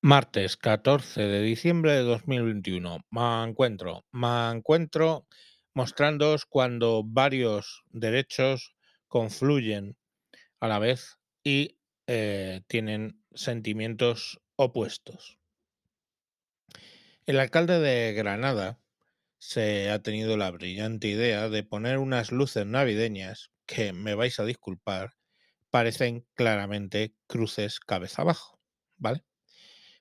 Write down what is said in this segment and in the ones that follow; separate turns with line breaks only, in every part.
Martes 14 de diciembre de 2021. Me encuentro, me encuentro mostrándoos cuando varios derechos confluyen a la vez y eh, tienen sentimientos opuestos. El alcalde de Granada se ha tenido la brillante idea de poner unas luces navideñas que, me vais a disculpar, parecen claramente cruces cabeza abajo, ¿vale?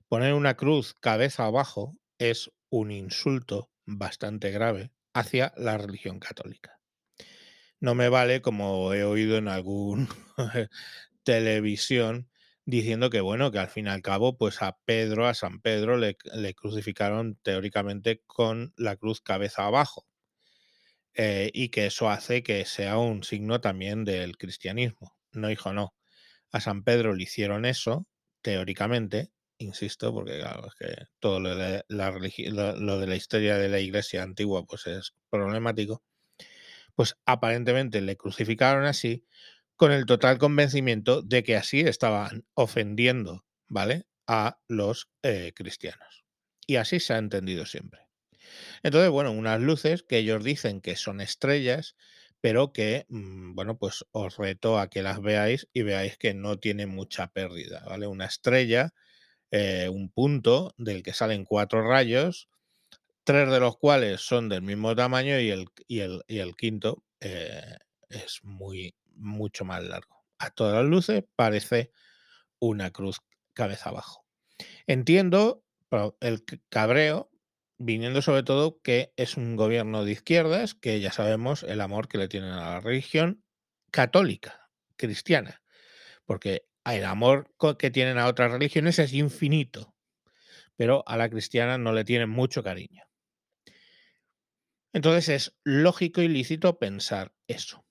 Poner una cruz cabeza abajo es un insulto bastante grave hacia la religión católica. No me vale, como he oído en algún televisión, diciendo que bueno, que al fin y al cabo, pues a Pedro, a San Pedro, le, crucificaron teóricamente con la cruz cabeza abajo. Eh, y que eso hace que sea un signo también del cristianismo. No, hijo, no. A San Pedro le hicieron eso, teóricamente, insisto, porque claro, es que todo lo de la, lo, de la historia de la iglesia antigua pues es problemático, pues aparentemente le crucificaron así con el total convencimiento de que así estaban ofendiendo, ¿vale? A los eh, cristianos. Y así se ha entendido siempre. Entonces, bueno, unas luces que ellos dicen que son estrellas, pero que, mm, bueno, pues os reto a que las veáis y veáis que no tiene mucha pérdida, ¿vale? Una estrella eh, un punto del que salen cuatro rayos, tres de los cuales son del mismo tamaño y el, y el, y el quinto eh, es muy, mucho más largo. A todas las luces parece una cruz cabeza abajo. Entiendo el cabreo viniendo sobre todo que es un gobierno de izquierdas, que ya sabemos el amor que le tienen a la religión católica, cristiana, porque el amor que tienen a otras religiones es infinito, pero a la cristiana no le tienen mucho cariño. Entonces es lógico y lícito pensar eso.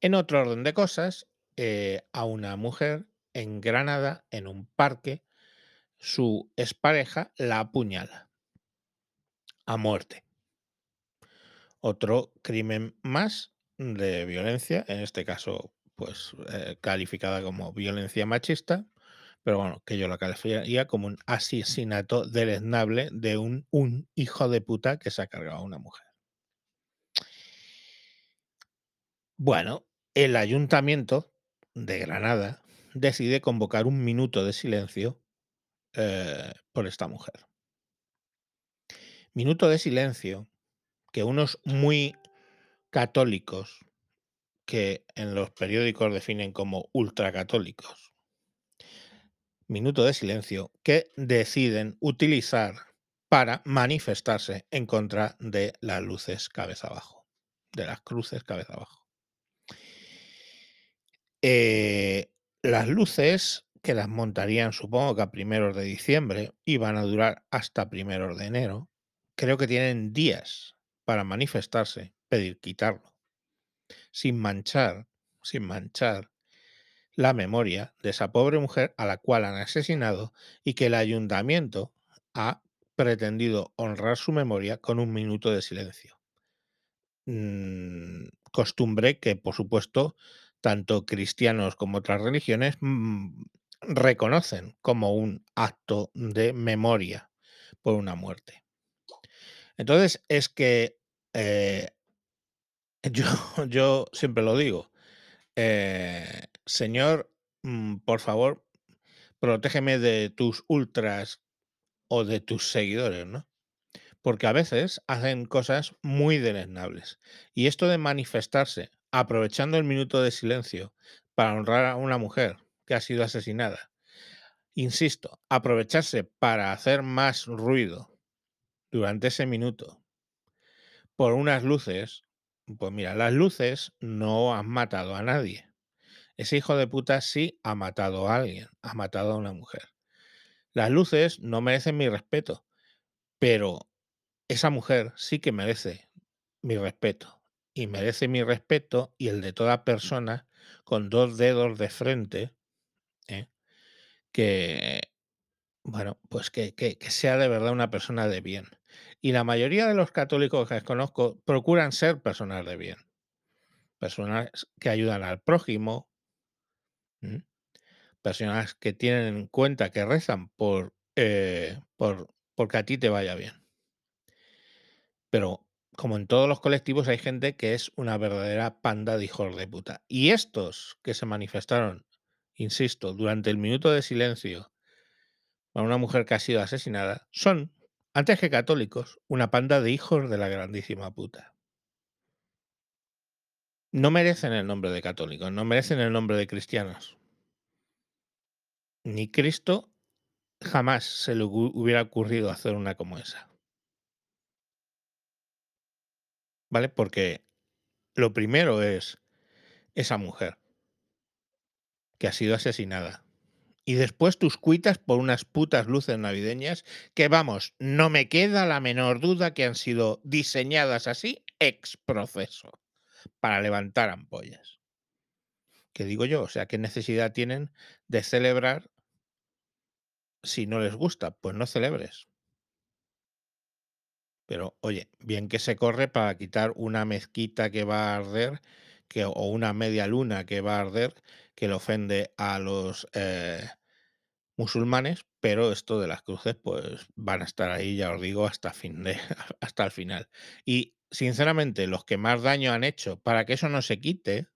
En otro orden de cosas, eh, a una mujer en Granada, en un parque, su expareja la apuñala a muerte. Otro crimen más de violencia, en este caso pues eh, calificada como violencia machista, pero bueno, que yo la calificaría como un asesinato deleznable de un, un hijo de puta que se ha cargado a una mujer. Bueno, el ayuntamiento de Granada decide convocar un minuto de silencio eh, por esta mujer. Minuto de silencio que unos muy católicos que en los periódicos definen como ultracatólicos. Minuto de silencio que deciden utilizar para manifestarse en contra de las luces cabeza abajo, de las cruces cabeza abajo. Eh, las luces que las montarían supongo que a primeros de diciembre y van a durar hasta primeros de enero, creo que tienen días para manifestarse, pedir quitarlo sin manchar, sin manchar la memoria de esa pobre mujer a la cual han asesinado y que el ayuntamiento ha pretendido honrar su memoria con un minuto de silencio. Mm, costumbre que, por supuesto, tanto cristianos como otras religiones mm, reconocen como un acto de memoria por una muerte. Entonces, es que eh, yo, siempre lo digo. Eh, señor, mm, por favor, protégeme de tus ultras o de tus seguidores, ¿no? Porque a veces hacen cosas muy deleznables. Y esto de manifestarse aprovechando el minuto de silencio para honrar a una mujer que ha sido asesinada, insisto, aprovecharse para hacer más ruido durante ese minuto por unas luces pues mira, las luces no han matado a nadie. Ese hijo de puta sí ha matado a alguien, ha matado a una mujer. Las luces no merecen mi respeto, pero esa mujer sí que merece mi respeto. Y merece mi respeto y el de toda persona con dos dedos de frente, ¿eh? que, bueno, pues que, que, que sea de verdad una persona de bien. Y la mayoría de los católicos que conozco procuran ser personas de bien. Personas que ayudan al prójimo, personas que tienen en cuenta que rezan por, eh, por porque a ti te vaya bien. Pero, como en todos los colectivos, hay gente que es una verdadera panda de hijos de puta. Y estos que se manifestaron, insisto, durante el minuto de silencio a una mujer que ha sido asesinada, son, antes que católicos, una panda de hijos de la grandísima puta. No merecen el nombre de católicos, no merecen el nombre de cristianos. Ni Cristo jamás se le hubiera ocurrido hacer una como esa. ¿Vale? Porque lo primero es esa mujer que ha sido asesinada. Y después tus cuitas por unas putas luces navideñas que, vamos, no me queda la menor duda que han sido diseñadas así ex proceso para levantar ampollas. ¿Qué digo yo? O sea, ¿qué necesidad tienen de celebrar si no les gusta? Pues no celebres. Pero, oye, bien que se corre para quitar una mezquita que va a arder, que, o una media luna que va a arder, que le ofende a los eh, musulmanes, pero esto de las cruces, pues van a estar ahí, ya os digo, hasta, fin de, hasta el final. Y sinceramente, los que más daño han hecho para que eso no se quite,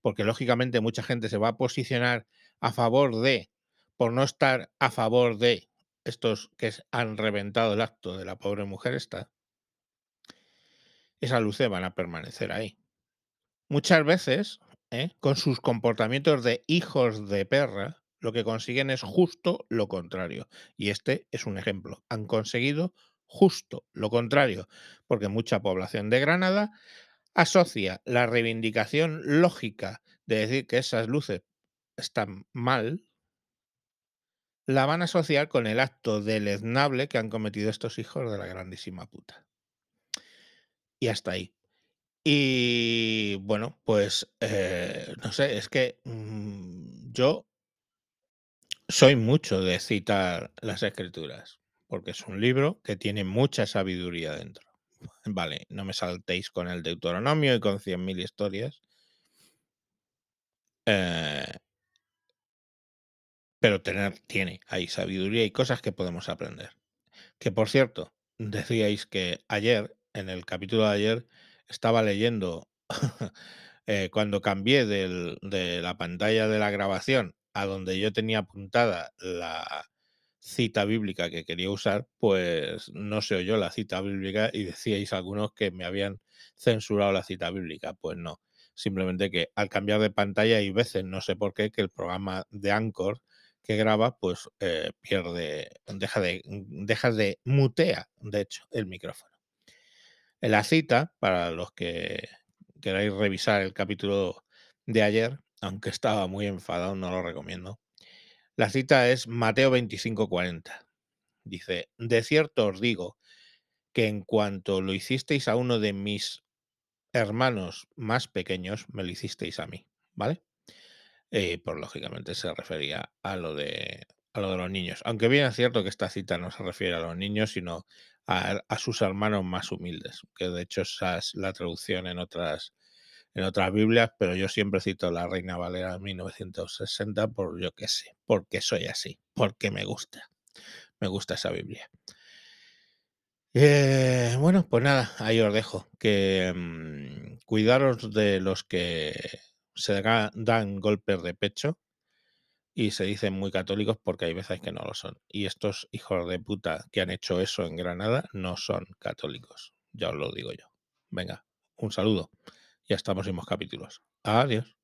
porque lógicamente mucha gente se va a posicionar a favor de, por no estar a favor de estos que han reventado el acto de la pobre mujer esta, esas luces van a permanecer ahí. Muchas veces, ¿eh? con sus comportamientos de hijos de perra, lo que consiguen es justo lo contrario. Y este es un ejemplo. Han conseguido justo lo contrario, porque mucha población de Granada asocia la reivindicación lógica de decir que esas luces están mal, la van a asociar con el acto deleznable que han cometido estos hijos de la grandísima puta. Y hasta ahí. Y bueno, pues eh, no sé, es que mm, yo soy mucho de citar las escrituras, porque es un libro que tiene mucha sabiduría dentro. Vale, no me saltéis con el Deuteronomio y con 100.000 historias. Eh, pero tener, tiene ahí sabiduría y cosas que podemos aprender. Que por cierto, decíais que ayer, en el capítulo de ayer, estaba leyendo eh, cuando cambié de la pantalla de la grabación a donde yo tenía apuntada la cita bíblica que quería usar, pues no se oyó la cita bíblica y decíais algunos que me habían censurado la cita bíblica. Pues no, simplemente que al cambiar de pantalla hay veces, no sé por qué, que el programa de Anchor que graba, pues eh, pierde, deja de, deja de mutea, de hecho, el micrófono. La cita, para los que queráis revisar el capítulo de ayer, aunque estaba muy enfadado, no lo recomiendo. La cita es Mateo 25:40. Dice, de cierto os digo que en cuanto lo hicisteis a uno de mis hermanos más pequeños, me lo hicisteis a mí, ¿vale? Y pues lógicamente se refería a lo de a lo de los niños. Aunque bien es cierto que esta cita no se refiere a los niños, sino a, sus hermanos más humildes, que de hecho esa es la traducción en otras, en otras Biblias, pero yo siempre cito la Reina Valera de 1960 por yo qué sé, porque soy así, porque me gusta, me gusta esa Biblia. Eh, bueno, pues nada, ahí os dejo. Que mm, cuidaros de los que se dan golpes de pecho y se dicen muy católicos porque hay veces que no lo son. Y estos hijos de puta que han hecho eso en Granada no son católicos, ya os lo digo yo. Venga, un saludo y hasta próximos capítulos. Adiós.